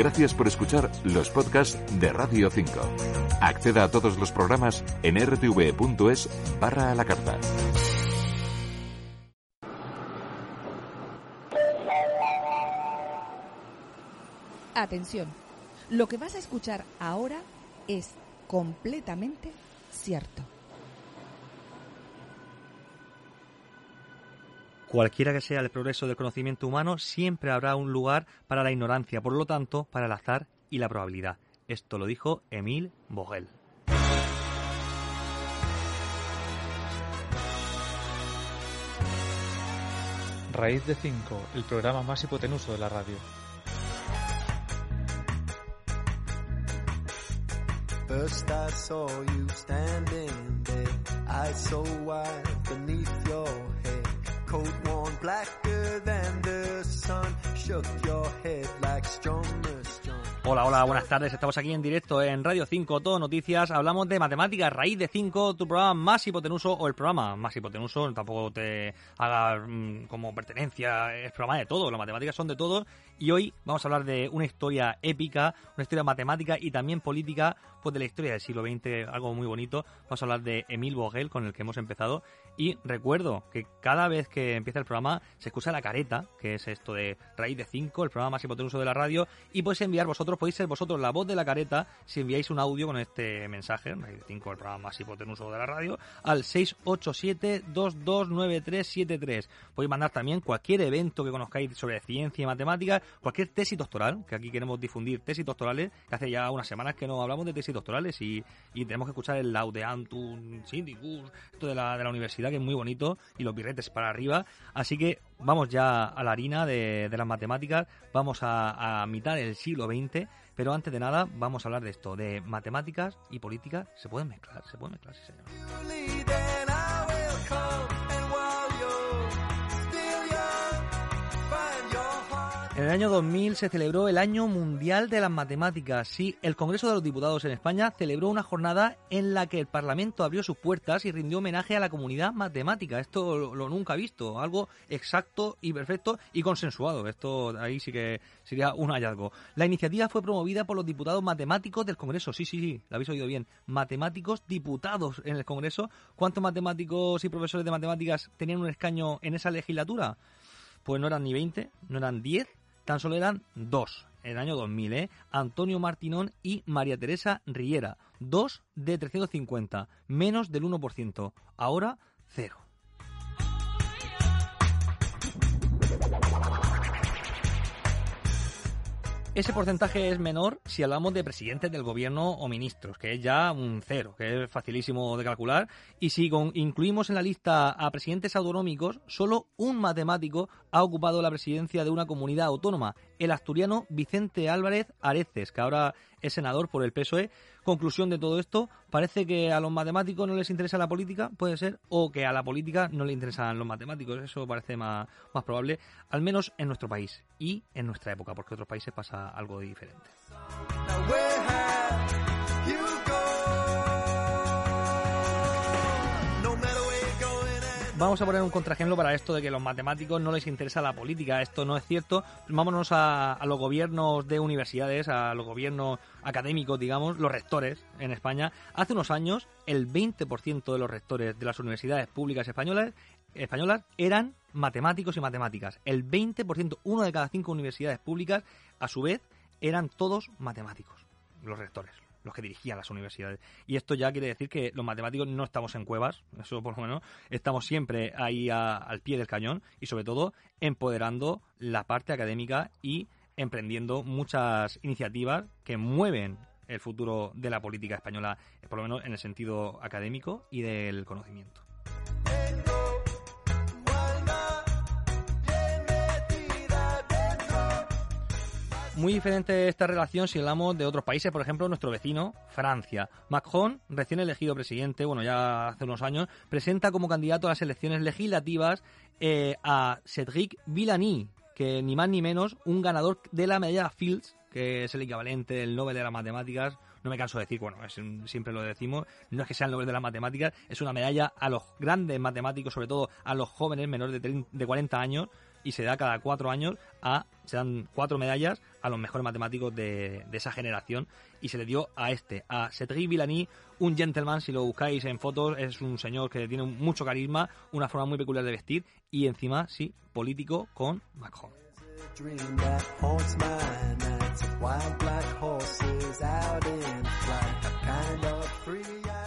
Gracias por escuchar los podcasts de Radio 5. Acceda a todos los programas en rtv.es barra a la carta. Atención, lo que vas a escuchar ahora es completamente cierto. Cualquiera que sea el progreso del conocimiento humano, siempre habrá un lugar para la ignorancia, por lo tanto, para el azar y la probabilidad. Esto lo dijo Emile Vogel. Raíz de 5, el programa más hipotenuso de la radio. First I saw you standing there, eyes so wide beneath your. Coat worn blacker than the sun, shook your head like John. Hola, hola, buenas tardes. Estamos aquí en directo en Radio 5, todo noticias. Hablamos de matemáticas, raíz de 5, tu programa más hipotenuso o el programa más hipotenuso. Tampoco te haga mm, como pertenencia, es programa de todo. Las matemáticas son de todo. Y hoy vamos a hablar de una historia épica, una historia matemática y también política, pues de la historia del siglo XX, algo muy bonito. Vamos a hablar de Emile Vogel, con el que hemos empezado. Y recuerdo que cada vez que empieza el programa se escucha la careta, que es esto de raíz de 5, el programa más hipotenuso de la radio. Y podéis enviar vosotros, podéis ser vosotros la voz de la careta si enviáis un audio con este mensaje, raíz de 5, el programa más hipotenuso de la radio, al 687-229373. Podéis mandar también cualquier evento que conozcáis sobre ciencia y matemáticas, cualquier tesis doctoral, que aquí queremos difundir tesis doctorales, que hace ya unas semanas que no hablamos de tesis doctorales y, y tenemos que escuchar el Laudeantum Syndicus, esto de la, de la universidad que es muy bonito, y los birretes para arriba. Así que vamos ya a la harina de, las matemáticas, vamos a, a mitad del siglo XX, pero antes de nada vamos a hablar de esto, de matemáticas y política. ¿Se pueden mezclar? ¿Se pueden mezclar? Sí, señor. En el año 2000 se celebró el Año Mundial de las Matemáticas. Sí, el Congreso de los Diputados en España celebró una jornada en la que el Parlamento abrió sus puertas y rindió homenaje a la comunidad matemática. Esto lo, lo nunca visto, algo exacto y perfecto y consensuado. Esto ahí sí que sería un hallazgo. La iniciativa fue promovida por los diputados matemáticos del Congreso. Sí, sí, sí, lo habéis oído bien. Matemáticos diputados en el Congreso. ¿Cuántos matemáticos y profesores de matemáticas tenían un escaño en esa legislatura? Pues no eran ni 20, no eran 10, tan solo eran dos en el año 2000, ¿eh? Antonio Martinón y María Teresa Riera. Dos de 350, menos del 1%. Ahora, cero. Ese porcentaje es menor si hablamos de presidentes del gobierno o ministros, que es ya un cero, que es facilísimo de calcular. Y si con- incluimos en la lista a presidentes autonómicos, solo un matemático ha ocupado la presidencia de una comunidad autónoma, el asturiano Vicente Álvarez Areces, que ahora es senador por el PSOE. Conclusión de todo esto, parece que a los matemáticos no les interesa la política, puede ser, o que a la política no le interesan los matemáticos, eso parece más, probable, al menos en nuestro país y en nuestra época, porque en otros países pasa algo diferente. Vamos a poner un contraejemplo para esto de que los matemáticos no les interesa la política. Esto no es cierto. Vámonos a, a los gobiernos de universidades, a los gobiernos académicos, digamos, los rectores en España. Hace unos años, el 20% de los rectores de las universidades públicas españolas, españolas eran matemáticos y matemáticas. El 20%, uno de cada cinco universidades públicas, a su vez, eran todos matemáticos, los rectores los que dirigían las universidades. Y esto ya quiere decir que los matemáticos no estamos en cuevas, eso por lo menos, estamos siempre ahí a- al pie del cañón y sobre todo empoderando la parte académica y emprendiendo muchas iniciativas que mueven el futuro de la política española, por lo menos en el sentido académico y del conocimiento. Muy diferente esta relación si hablamos de otros países, por ejemplo, nuestro vecino, Francia. Macron, recién elegido presidente, bueno, ya hace unos años, presenta como candidato a las elecciones legislativas eh, a Cédric Villani, que ni más ni menos un ganador de la medalla Fields, que es el equivalente del Nobel de las Matemáticas. No me canso de decir, bueno, es siempre lo decimos, no es que sea el Nobel de las Matemáticas, es una medalla a los grandes matemáticos, sobre todo a los jóvenes menores de, trein- de 40 años, y se da cada cuatro años a, se dan cuatro medallas a los mejores matemáticos de, de esa generación y se le dio a este, a Cedric Villani, un gentleman, si lo buscáis en fotos, es un señor que tiene mucho carisma, una forma muy peculiar de vestir y encima, sí, político con Macron.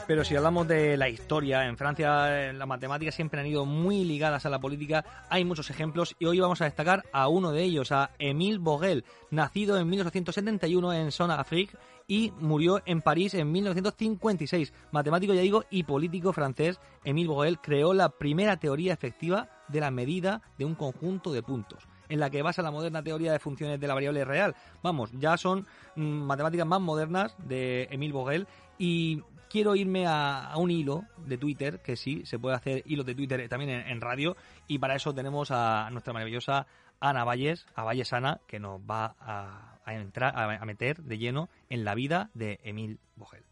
Pero si hablamos de la historia, en Francia eh, las matemáticas siempre han ido muy ligadas a la política. Hay muchos ejemplos y hoy vamos a destacar a uno de ellos, a Émile Vogel, nacido en 1871 en Saône-Afrique y murió en París en 1956. Matemático, ya digo, y político francés, Émile Vogel creó la primera teoría efectiva de la medida de un conjunto de puntos en la que basa la moderna teoría de funciones de la variable real. Vamos, ya son mm, matemáticas más modernas de Émile Vogel y quiero irme a, un hilo de Twitter, que sí, se puede hacer hilos de Twitter también en, radio, y para eso tenemos a nuestra maravillosa Ana Valles, a Valles Ana, que nos va a, entrar, a, a meter de lleno en la vida de Émile Vogel.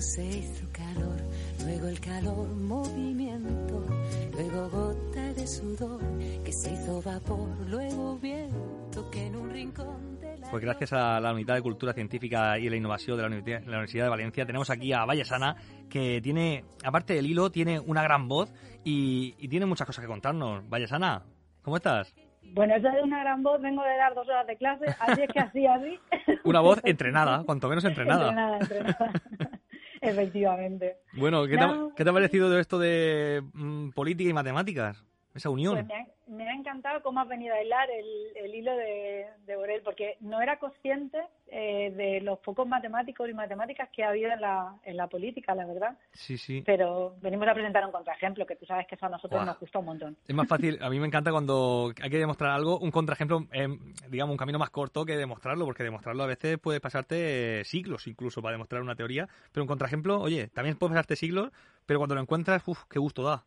Tu beso se hizo calor, luego el calor movimiento, luego gota de sudor que se hizo vapor, luego viento que en un rincón de la Pues gracias a la Unidad de Cultura Científica y la Innovación de la Universidad, la Universidad de Valencia tenemos aquí a Vallesana, que tiene, aparte del hilo, tiene una gran voz y, y tiene muchas cosas que contarnos. Vallesana, ¿cómo estás? Bueno, eso de una gran voz, vengo de dar dos horas de clase, así es que así, así. Una voz entrenada, cuanto menos entrenada. Entrenada, entrenada. Efectivamente. Bueno, ¿qué, te, ha- No. qué te ha parecido de esto de mm, política y matemáticas? Esa unión. Pues me ha, me ha encantado cómo has venido a hilar el, el hilo de, de Borel, porque no era consciente eh, de los pocos matemáticos y matemáticas que ha habido en la, en la política, la verdad. Sí, sí. Pero venimos a presentar un contraejemplo, que tú sabes que eso a nosotros nos gusta un montón. Es más fácil, a mí me encanta cuando hay que demostrar algo, un contraejemplo, eh, digamos, un camino más corto que demostrarlo, porque demostrarlo a veces puede pasarte siglos incluso para demostrar una teoría, pero un contraejemplo, oye, también puede pasarte siglos, pero cuando lo encuentras, uff, qué gusto da.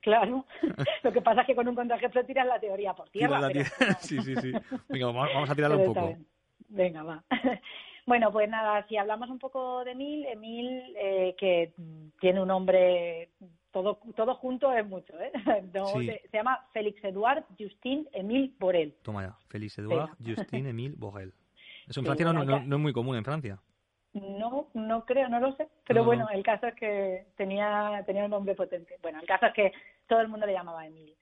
Claro. Lo que pasa es que con un contraejemplo tiras la teoría por tierra. Pero- sí, sí, sí. Venga, vamos, a tirarlo un poco. Venga, va. Bueno, pues nada, si hablamos un poco de Emil, Emil, eh, que tiene un nombre, todo, todo junto es mucho, ¿eh? No, Sí. se, se llama Félix Eduard Justin Emile Borel. Toma ya, Félix Edouard Justin Emile Borel. Eso en Sí, Francia no, no es muy común en Francia. No, no creo, no lo sé, pero No, bueno, no. el caso es que tenía, tenía un nombre potente. Bueno, el caso es que todo el mundo le llamaba Emil.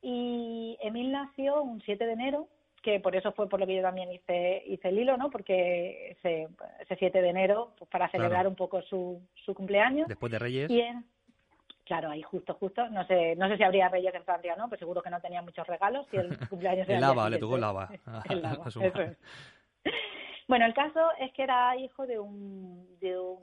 Y Emil nació un 7 de enero, que por eso fue por lo que yo también hice, hice el hilo, ¿no? Porque ese, ese 7 de enero, pues para celebrar Claro. un poco su, su cumpleaños. Después de Reyes, Y en- claro, ahí justo, justo, no sé, no sé si habría reyes en Francia o no, pero seguro que no tenía muchos regalos y el cumpleaños el lava, le tocó lava. a- El lava, eso es. Bueno, el caso es que era hijo de un, de un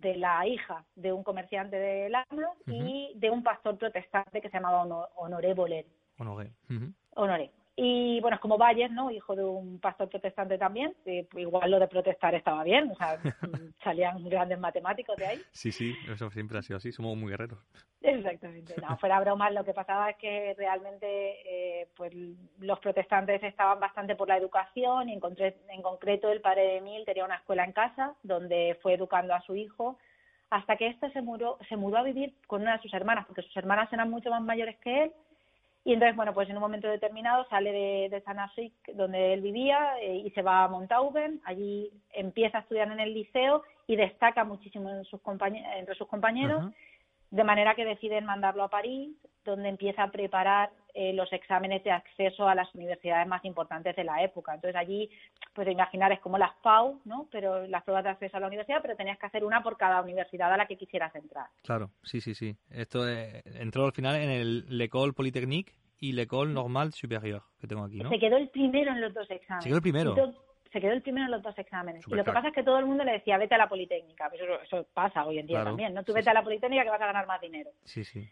de la hija de un comerciante de lana y de un pastor protestante que se llamaba Hono- Honoré Boler. Honoré. Ujú. Honoré. Y bueno, es como Valles, ¿no? Hijo de un pastor protestante también. eh, igual lo de protestar estaba bien, o sea, salían grandes matemáticos de ahí. Sí, sí, eso siempre ha sido así, somos muy guerreros. Exactamente. No, fuera bromas, lo que pasaba es que realmente eh, pues los protestantes estaban bastante por la educación y en, concre- en concreto el padre de Emil tenía una escuela en casa donde fue educando a su hijo hasta que éste se mudó, se mudó a vivir con una de sus hermanas, porque sus hermanas eran mucho más mayores que él. Y entonces, bueno, pues en un momento determinado sale de, de Saint-Nazaire, donde él vivía, eh, y se va a Montauban. Allí empieza a estudiar en el liceo y destaca muchísimo en sus entre sus compañeros de manera que deciden mandarlo a París, donde empieza a preparar eh, los exámenes de acceso a las universidades más importantes de la época. Entonces allí, pues imaginar, es como las PAU, ¿no? Pero las pruebas de acceso a la universidad, pero tenías que hacer una por cada universidad a la que quisieras entrar. Claro, sí, sí, sí. Esto eh, entró al final en el l'École Polytechnique y l'École Normale Supérieure, que tengo aquí, ¿no? Se quedó el primero en los dos exámenes. Se quedó el primero. Se quedó el primero en los dos exámenes. y lo que pasa es que todo el mundo le decía, vete a la Politécnica. Eso, eso pasa hoy en día Claro, también, ¿no? Tú vete sí. a la Politécnica que vas a ganar más dinero. Sí, sí.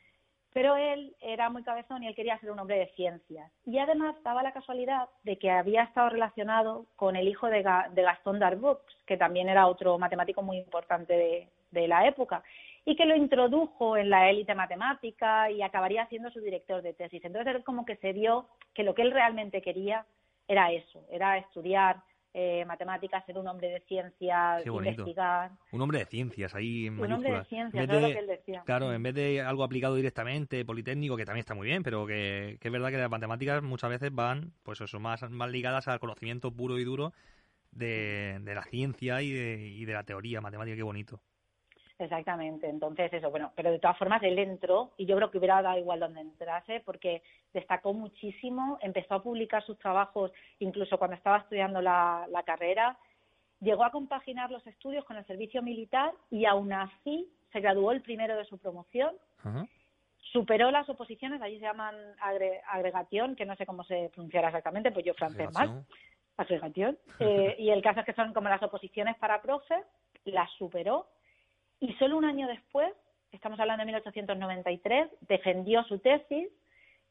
Pero él era muy cabezón y él quería ser un hombre de ciencias. Y además daba la casualidad de que había estado relacionado con el hijo de, Ga- de Gastón Darboux, que también era otro matemático muy importante de, de la época. y que lo introdujo en la élite matemática y acabaría siendo su director de tesis. Entonces, él como que se vio que lo que él realmente quería era eso, era estudiar eh, matemáticas, ser un hombre de ciencias, investigar. Un hombre de ciencias ahí en Un hombre de mayúsculas. ciencias, lo que él decía. Claro, en vez de algo aplicado directamente, politécnico, que también está muy bien, pero que, que es verdad que las matemáticas muchas veces van, pues eso, más, más ligadas al conocimiento puro y duro de, de la ciencia y de, y de la teoría matemática, qué bonito. Exactamente, entonces eso, bueno, pero de todas formas él entró y yo creo que hubiera dado igual donde entrase porque destacó muchísimo, empezó a publicar sus trabajos incluso cuando estaba estudiando la, la carrera, llegó a compaginar los estudios con el servicio militar y aún así se graduó el primero de su promoción, superó las oposiciones, allí se llaman agre- agregación, que no sé cómo se pronunciará exactamente, pues yo francés mal, agregación, eh, y el caso es que son como las oposiciones para profe, las superó y solo un año después, estamos hablando de 1893, defendió su tesis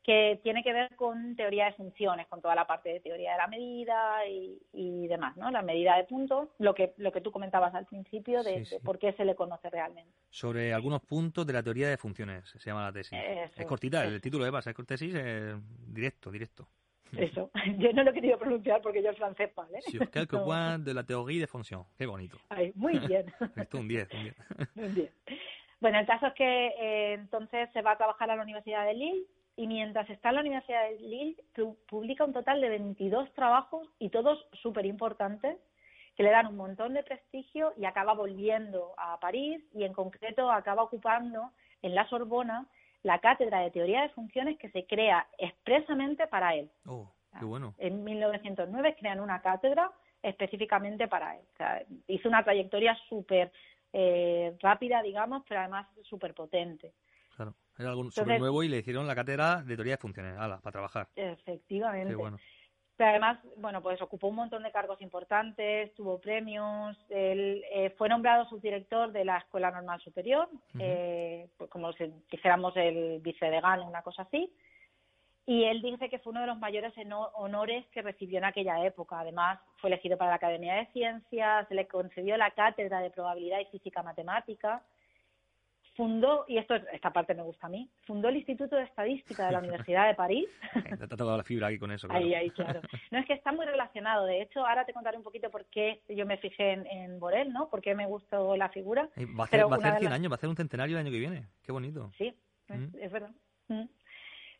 que tiene que ver con teoría de funciones, con toda la parte de teoría de la medida y, y demás, ¿no? La medida de puntos, lo que lo que tú comentabas al principio de, Sí, de sí. por qué se le conoce realmente. Sobre algunos puntos de la teoría de funciones, se llama la tesis. Eso, es cortita, el título de base, es tesis, es directo, directo. Eso. Yo no lo he querido pronunciar porque yo el francés mal, ¿eh? Sur quelques No. points de la théorie de fonction. Qué bonito. Ay, muy bien. Esto un 10, un 10. Muy bien. Bueno, el caso es que eh, entonces se va a trabajar a la Universidad de Lille y mientras está en la Universidad de Lille pu- publica un total de 22 trabajos y todos súper importantes que le dan un montón de prestigio y acaba volviendo a París y en concreto acaba ocupando en la Sorbona la cátedra de teoría de funciones que se crea expresamente para él. Oh, qué bueno. En 1909 crean una cátedra específicamente para él. O sea, hizo una trayectoria súper eh, rápida, digamos, pero además súper potente. Claro. Era algo súper nuevo y le hicieron la cátedra de teoría de funciones. Ala, para trabajar. Efectivamente. Qué bueno. Pero además, bueno, pues ocupó un montón de cargos importantes, tuvo premios, él eh, fue nombrado subdirector de la Escuela Normal Superior, eh, pues como si dijéramos el vicedegano, una cosa así. Y él dice que fue uno de los mayores honores que recibió en aquella época. Además, fue elegido para la Academia de Ciencias, se le concedió la cátedra de probabilidad y física matemática. Fundó, y esto esta parte me gusta a mí, fundó el Instituto de Estadística de la Universidad de París. Eh, Te ha tocado la fibra aquí con eso. Claro. Ahí, ahí, claro. No es que está muy relacionado. De hecho, ahora te contaré un poquito por qué yo me fijé en, en Borel, ¿no? Por qué me gustó la figura. Eh, Va a Pero va a de 100 las- años, va a hacer un centenario el año que viene. Qué bonito. Sí, es, Mm. es verdad. Mm.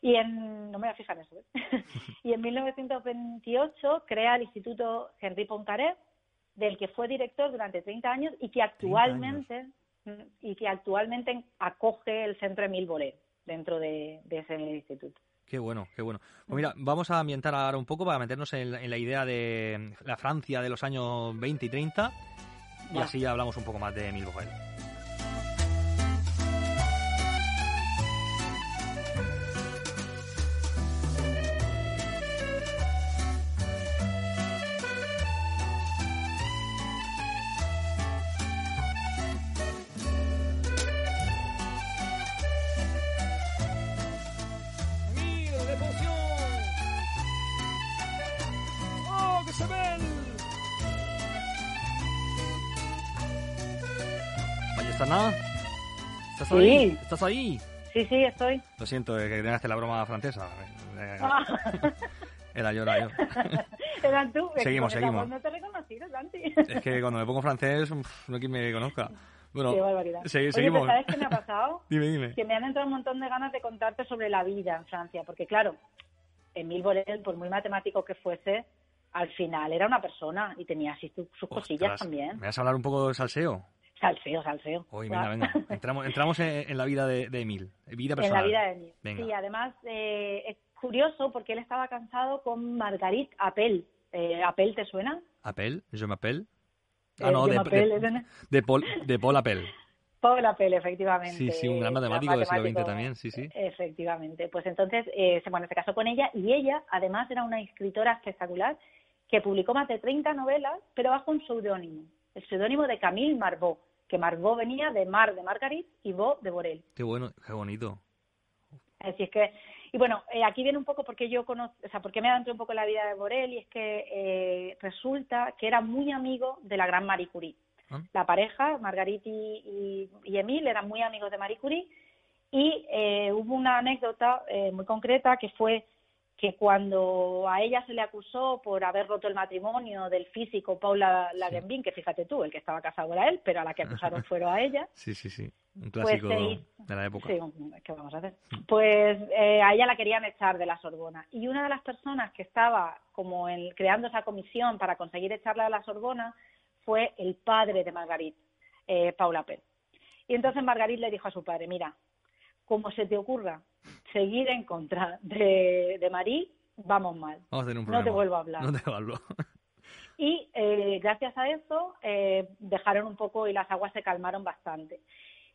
Y en, no me voy a fijar en eso, ¿eh? y en 1928 crea el Instituto Henri Poincaré, del que fue director durante 30 años y que actualmente y que actualmente acoge el Centro Emile Borel dentro de, de ese instituto. Qué bueno, qué bueno. Pues mira, vamos a ambientar ahora un poco para meternos en, la- en la idea de la Francia de los años 20 y 30 y así hablamos un poco más de Emile Borel. Ahí? ¿Estás ahí? Sí, sí, estoy. Lo siento, eh, que tenía que hacer la broma francesa. Eh, Ah. Era yo, era yo. Eran tú. Seguimos, seguimos. No te he reconocido, Santi. Es que cuando me pongo francés, uf, no hay quien me conozca. Bueno, Qué barbaridad. segui- Oye, seguimos. ¿sabes qué me ha pasado? Dime, dime. que me han entrado un montón de ganas de contarte sobre la vida en Francia, porque claro, Emile Borel, por muy matemático que fuese, al final era una persona y tenía así su- sus cosillas Ostras, también. ¿Me vas a hablar un poco de salseo? Salseo, salseo. Uy, venga, venga. Entramos, entramos en, en la vida de, de Emil. Vida en personal. la vida de Emile. Venga. Sí, además eh, es curioso porque él estaba casado con Marguerite Appel. Eh, ¿Appel te suena? ¿Appel? ¿Je m'appelle? Eh, Ah, no, je de, de, ¿no? de Paul, de Paul Appel. Paul Appel, efectivamente. Sí, sí, un gran matemático del siglo XX también, sí, sí. Efectivamente. Pues entonces, eh, se- bueno, se casó con ella y ella, además, era una escritora espectacular que publicó más de 30 novelas, pero bajo un seudónimo, el seudónimo de Camille Marbeau, que Marbeau venía de Mar de Margarit y Beau de Borel. Qué bueno, qué bonito. Así es que, y bueno, eh, aquí viene un poco porque yo conozco, o sea, porque me adentro un poco en la vida de Borel y es que eh, resulta que era muy amigo de la gran Marie Curie. Ah. La pareja, Margarit y, y, y Emil, eran muy amigos de Marie Curie y eh, hubo una anécdota eh, muy concreta que fue que cuando a ella se le acusó por haber roto el matrimonio del físico Paula Lagenbin, que fíjate tú, el que estaba casado era él, pero a la que acusaron fueron a ella, Sí, sí, sí. Un Pues clásico de la época. Sí, ¿qué vamos a hacer? Pues eh, a ella la querían echar de la Sorbona. Y una de las personas que estaba como en- creando esa comisión para conseguir echarla de la Sorbona fue el padre de Margarit, eh, Paula Pell. Y entonces Margarit le dijo a su padre, mira, como se te ocurra seguir en contra de, de Marie, vamos mal. Vamos a tener un No problema. te vuelvo a hablar. No te hablo. Y eh, gracias a eso eh, dejaron un poco y las aguas se calmaron bastante.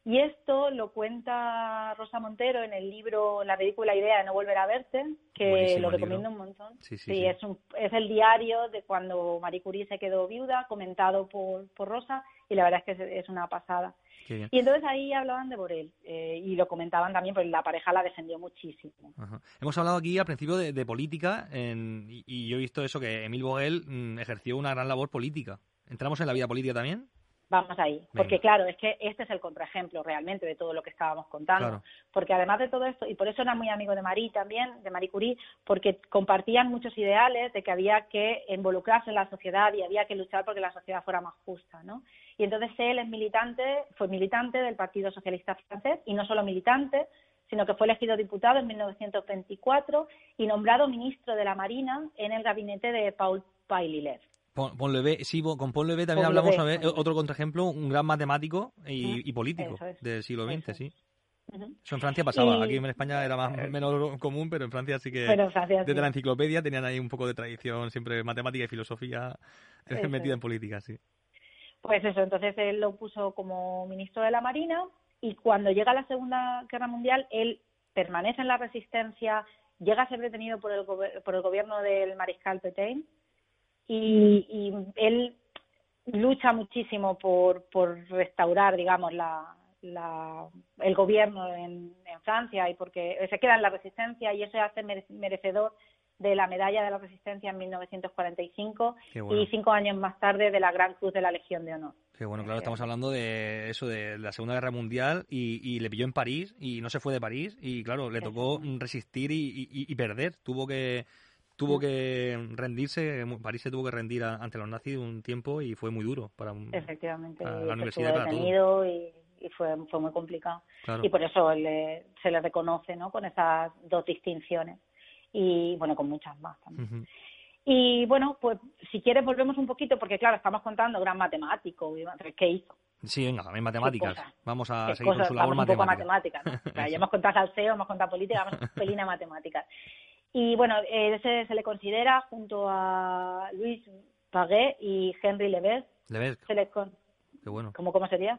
Y esto lo cuenta Rosa Montero en el libro La ridícula idea de no volver a verte, que Buenísimo lo recomiendo libro. un montón. Sí, sí, sí. Es, un- es el diario de cuando Marie Curie se quedó viuda, comentado por, por Rosa, y la verdad es que es, es una pasada. Y entonces ahí hablaban de Borel, eh, y lo comentaban también, porque la pareja la defendió muchísimo. Ajá. Hemos hablado aquí al principio de, de política en- y, y yo he visto eso, que Emil Vogel mm, ejerció una gran labor política. ¿Entramos en la vida política también? Vamos ahí, Venga. porque claro, es que este es el contraejemplo realmente de todo lo que estábamos contando. Claro. Porque además de todo esto, y por eso era muy amigo de Marie también, de Marie Curie, porque compartían muchos ideales de que había que involucrarse en la sociedad y había que luchar porque la sociedad fuera más justa, ¿no? Y entonces él es militante, fue militante del Partido Socialista francés, y no solo militante, sino que fue elegido diputado en 1924 y nombrado ministro de la Marina en el gabinete de Paul Paililev. Pon, Ponlevé, sí, con Ponlevé también Ponlevé, hablamos, a ver, otro contraejemplo, un gran matemático y, y político es, del siglo XX, es. sí. Eso en Francia pasaba, Y- aquí en España era más menos común, pero en Francia sí que en Francia sí. desde la enciclopedia tenían ahí un poco de tradición, siempre matemática y filosofía eh, Eso metida es. en política, sí. Pues eso, entonces él lo puso como ministro de la Marina y cuando llega la Segunda Guerra Mundial, él permanece en la resistencia, llega a ser detenido por el, por el gobierno del mariscal Petain y, y él lucha muchísimo por, por restaurar, digamos, la, la- el gobierno en, en Francia y porque se queda en la resistencia y eso hace mere- merecedor de la medalla de la resistencia en 1945 Qué bueno. y cinco años más tarde de la Gran Cruz de la Legión de Honor. Que bueno, claro, estamos hablando de eso, de la Segunda Guerra Mundial y, y le pilló en París y no se fue de París y claro, le tocó resistir y, y- y perder. Tuvo que tuvo que rendirse, París se tuvo que rendir a- ante los nazis un tiempo y fue muy duro para Efectivamente, para la universidad para todo. y, y fue, fue muy complicado. Claro. Y por eso le- se le reconoce ¿no? con esas dos distinciones y bueno, con muchas más también. Ujú. Y bueno, pues si quieres volvemos un poquito, porque claro, estamos contando gran matemático, ¿qué hizo? Sí, venga, en matemáticas. Vamos a ¿Qué seguir con cosas? su labor Vamos un poco a matemática. matemáticas, ¿no? O sea, ya hemos contado salseo, hemos contado política, vamos un pelín a matemáticas. Y bueno, eh, se, se le considera junto a Luis Paguet y Henry Levesque, Levesque, se le con- qué bueno. ¿cómo, ¿cómo sería?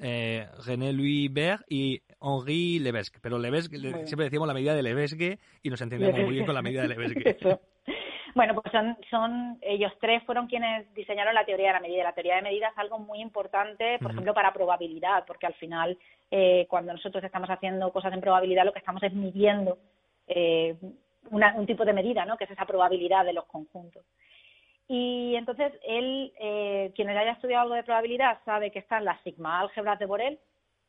Eh, René Louis Berg y Henri Levesque. Pero Levesque, le- siempre decíamos la medida de Levesque y nos entendíamos muy bien con la medida de Levesque. Bueno, pues son, son ellos tres fueron quienes diseñaron la teoría de la medida. La teoría de medida es algo muy importante, por ejemplo, para probabilidad, porque al final, eh, cuando nosotros estamos haciendo cosas en probabilidad, lo que estamos es midiendo eh, una- un tipo de medida, ¿no? Que es esa probabilidad de los conjuntos. Y entonces él, eh, quien haya estudiado algo de probabilidad, sabe que están las sigma álgebras de Borel,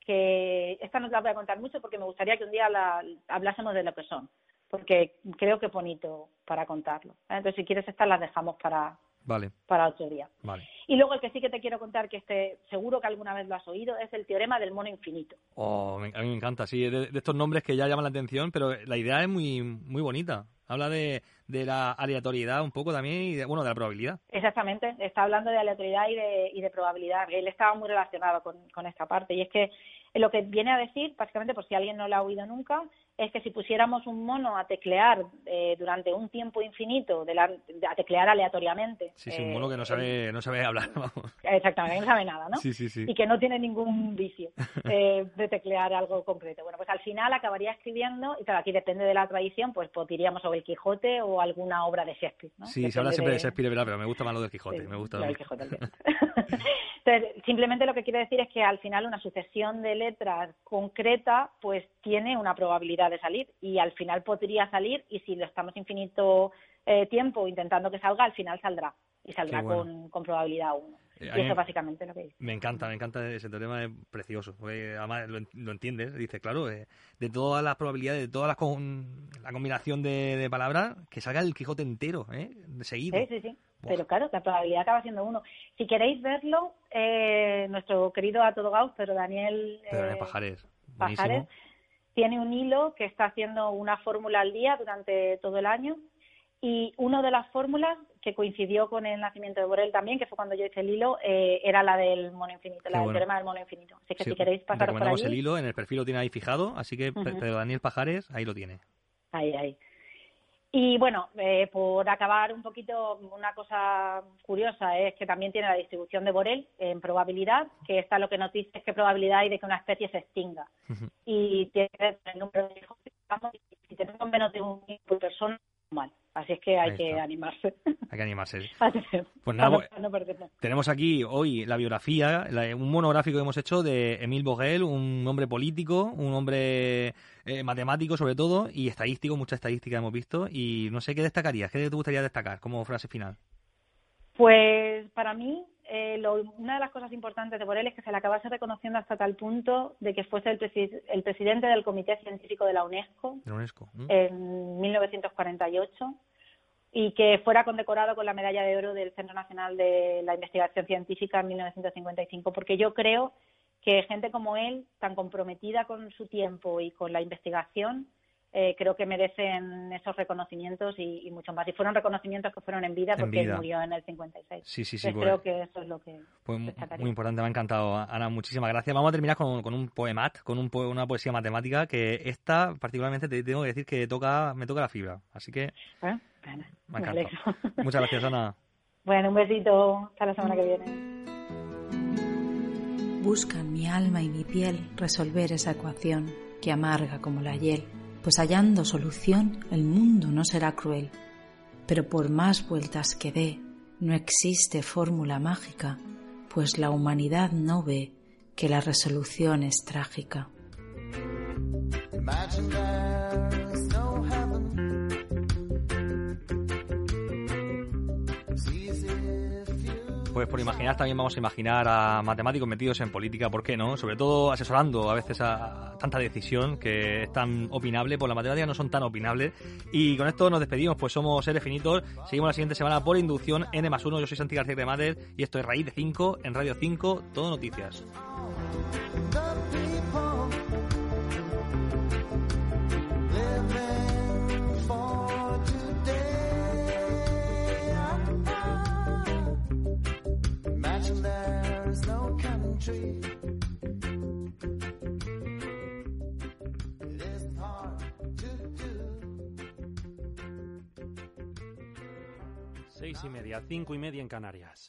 que esta no te la voy a contar mucho porque me gustaría que un día la, hablásemos de lo que son, porque creo que es bonito para contarlo. Entonces, si quieres estas las dejamos para, Vale, para otro día. vale. Y luego el que sí que te quiero contar, que este seguro que alguna vez lo has oído, es el teorema del mono infinito. Oh, me- a mí me encanta, sí, de, de estos nombres que ya llaman la atención, pero la idea es muy, muy bonita. Habla de, de la aleatoriedad un poco también y, de, bueno, de la probabilidad. Exactamente, está hablando de aleatoriedad y de, y de probabilidad. Él estaba muy relacionado con, con esta parte. Y es que lo que viene a decir, básicamente, por si alguien no lo ha oído nunca, es que si pusiéramos un mono a teclear eh, durante un tiempo infinito, de la- de- a teclear aleatoriamente. Sí, sí, un eh, mono que no sabe, no sabe hablar, vamos. Exactamente, no sabe nada, ¿no? Sí, sí, sí. Y que no tiene ningún vicio eh, de teclear algo concreto. Bueno, pues al final acabaría escribiendo, y claro, aquí depende de la tradición, pues, pues diríamos o el Quijote o alguna obra de Shakespeare, ¿no? Sí, se habla siempre de de- Shakespeare, ¿verdad? pero me gusta más lo del Quijote. Sí, me gusta. lo del Quijote, el Quijote. Entonces, simplemente lo que quiere decir es que al final una sucesión de letras concreta pues tiene una probabilidad de salir y al final podría salir y si lo estamos infinito eh, tiempo intentando que salga, al final saldrá y saldrá bueno. con, con probabilidad 1. Eh, y eso me- es básicamente lo que dice. Me encanta, me encanta ese teorema, es precioso. porque además lo, en- lo entiendes, dices, claro, eh, de todas las probabilidades, de toda la, con- la combinación de, de palabras, que salga el Quijote entero, ¿eh? De seguido. Sí, sí, sí. Buah. Pero claro, la probabilidad acaba siendo uno. Si queréis verlo, eh, nuestro querido a todo Gauss, pero Daniel, Pero eh, Pajares. Pajares, tiene un hilo que está haciendo una fórmula al día durante todo el año y una de las fórmulas que coincidió con el nacimiento de Borel también, que fue cuando yo hice el hilo, eh, era la del mono infinito, Qué la del teorema del mono infinito. Así que Sí, si queréis pasar por allí, el hilo, en el perfil lo tiene ahí fijado, así que Pedro Daniel Pajares, ahí lo tiene. Ahí, ahí. Y bueno, eh, por acabar un poquito, una cosa curiosa es que también tiene la distribución de Borel en probabilidad, que esta lo que nos dice es qué probabilidad hay de que una especie se extinga. Ujú. Y tiene el número de hijos y si tenemos menos de un hijo por persona, mal. Así es que hay que animarse. Hay que animarse. Pues nada, no- pues- no. Tenemos aquí hoy la biografía, la- un monográfico que hemos hecho de Emile Borel, un hombre político, un hombre eh, matemático sobre todo y estadístico, mucha estadística hemos visto. Y no sé qué destacarías, qué te gustaría destacar como frase final. Pues para mí, eh, lo- una de las cosas importantes de Borel es que se le acabase reconociendo hasta tal punto de que fuese el, presi- el presidente del Comité Científico de la UNESCO la UNESCO. ¿Mm? en 1948 y que fuera condecorado con la medalla de oro del Centro Nacional de la Investigación Científica en 1955, porque yo creo que gente como él, tan comprometida con su tiempo y con la investigación, eh, creo que merecen esos reconocimientos y, y mucho más. Y fueron reconocimientos que fueron en vida En porque vida. él murió en el 56. Sí, sí, sí. Pues, creo que eso es lo que pues muy importante, me ha encantado. Ana, muchísimas gracias. Vamos a terminar con, con un poemat, con un po- una poesía matemática que esta particularmente te tengo que decir que toca me toca la fibra. Así que ¿Eh? Bueno, me me encanta. alegro. Muchas gracias, Ana. bueno, un besito. Hasta la semana que viene. Buscan mi alma y mi piel resolver esa ecuación que amarga como la hiel, pues hallando solución el mundo no será cruel. Pero por más vueltas que dé, no existe fórmula mágica, pues la humanidad no ve que la resolución es trágica. Pues por imaginar también vamos a imaginar a matemáticos metidos en política, ¿por qué no? Sobre todo asesorando a veces a tanta decisión que es tan opinable, pues las matemáticas no son tan opinables. Y con esto nos despedimos, pues somos seres finitos. Seguimos la siguiente semana por inducción N más 1. Yo soy Santi García Cremader y esto es Raíz de 5 en Radio 5, todo noticias. Seis y media, cinco y media en Canarias.